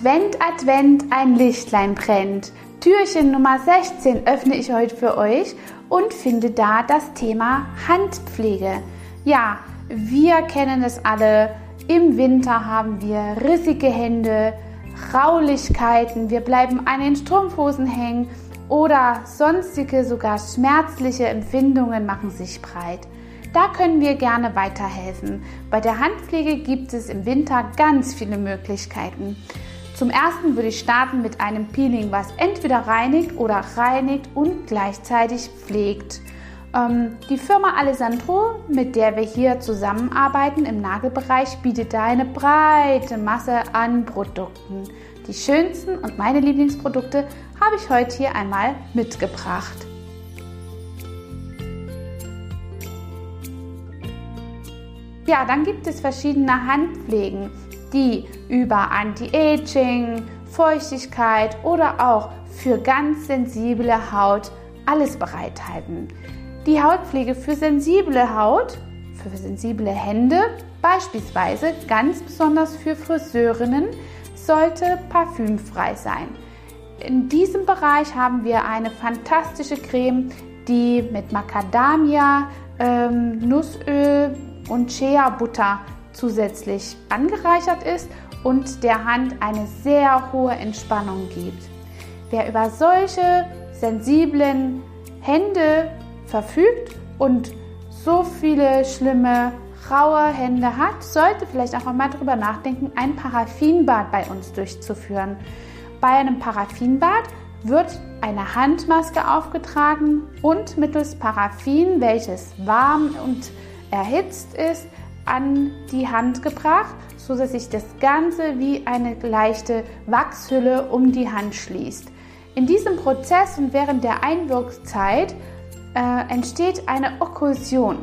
Advent, Advent, ein Lichtlein brennt. Türchen Nummer 16 öffne ich heute für euch und finde da das Thema Handpflege. Ja, wir kennen es alle. Im Winter haben wir rissige Hände, Raulichkeiten, wir bleiben an den Strumpfhosen hängen oder sonstige, sogar schmerzliche Empfindungen machen sich breit. Da können wir gerne weiterhelfen. Bei der Handpflege gibt es im Winter ganz viele Möglichkeiten. Zum ersten würde ich starten mit einem Peeling, was entweder reinigt oder reinigt und gleichzeitig pflegt. Ähm, die Firma Alessandro, mit der wir hier zusammenarbeiten im Nagelbereich, bietet da eine breite Masse an Produkten. Die schönsten und meine Lieblingsprodukte habe ich heute hier einmal mitgebracht. Ja, dann gibt es verschiedene Handpflegen, die über Anti-Aging, Feuchtigkeit oder auch für ganz sensible Haut alles bereithalten. Die Hautpflege für sensible Haut, für sensible Hände, beispielsweise ganz besonders für Friseurinnen, sollte parfümfrei sein. In diesem Bereich haben wir eine fantastische Creme, die mit Macadamia, ähm, Nussöl und Shea Butter zusätzlich angereichert ist und der Hand eine sehr hohe Entspannung gibt. Wer über solche sensiblen Hände verfügt und so viele schlimme raue Hände hat, sollte vielleicht auch mal darüber nachdenken, ein Paraffinbad bei uns durchzuführen. Bei einem Paraffinbad wird eine Handmaske aufgetragen und mittels Paraffin, welches warm und erhitzt ist, an die Hand gebracht, so dass sich das Ganze wie eine leichte Wachshülle um die Hand schließt. In diesem Prozess und während der Einwirkzeit äh, entsteht eine Okkulsion.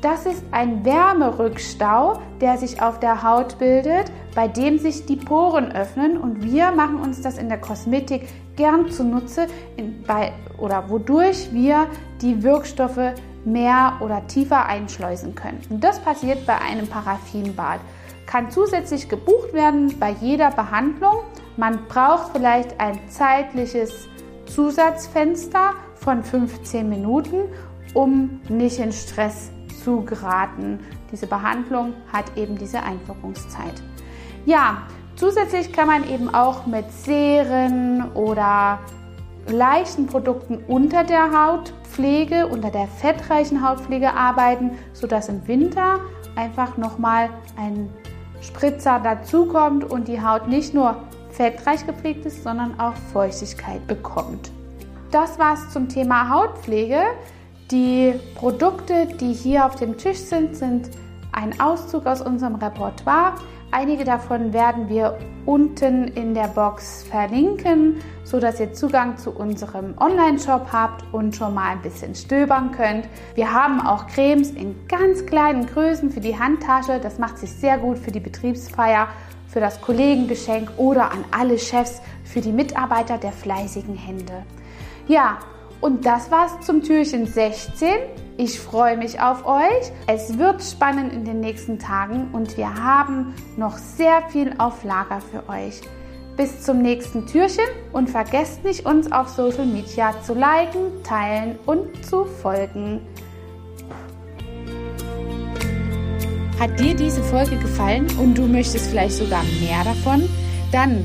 Das ist ein Wärmerückstau, der sich auf der Haut bildet, bei dem sich die Poren öffnen und wir machen uns das in der Kosmetik gern zunutze, in, bei, oder wodurch wir die Wirkstoffe mehr oder tiefer einschleusen können. Und das passiert bei einem Paraffinbad. Kann zusätzlich gebucht werden bei jeder Behandlung. Man braucht vielleicht ein zeitliches Zusatzfenster von 15 Minuten, um nicht in Stress zu geraten. Diese Behandlung hat eben diese Einwirkungszeit. Ja, zusätzlich kann man eben auch mit Seren oder leichten Produkten unter der Hautpflege, unter der fettreichen Hautpflege arbeiten, sodass im Winter einfach nochmal ein Spritzer dazukommt und die Haut nicht nur fettreich gepflegt ist, sondern auch Feuchtigkeit bekommt. Das war's zum Thema Hautpflege. Die Produkte, die hier auf dem Tisch sind, sind ein Auszug aus unserem Repertoire. Einige davon werden wir unten in der Box verlinken, so dass ihr Zugang zu unserem Online-Shop habt und schon mal ein bisschen stöbern könnt. Wir haben auch Cremes in ganz kleinen Größen für die Handtasche. Das macht sich sehr gut für die Betriebsfeier, für das Kollegengeschenk oder an alle Chefs, für die Mitarbeiter der fleißigen Hände. Ja, und das war's zum Türchen 16. Ich freue mich auf euch. Es wird spannend in den nächsten Tagen und wir haben noch sehr viel auf Lager für euch. Bis zum nächsten Türchen und vergesst nicht, uns auf Social Media zu liken, teilen und zu folgen. Hat dir diese Folge gefallen und du möchtest vielleicht sogar mehr davon? Dann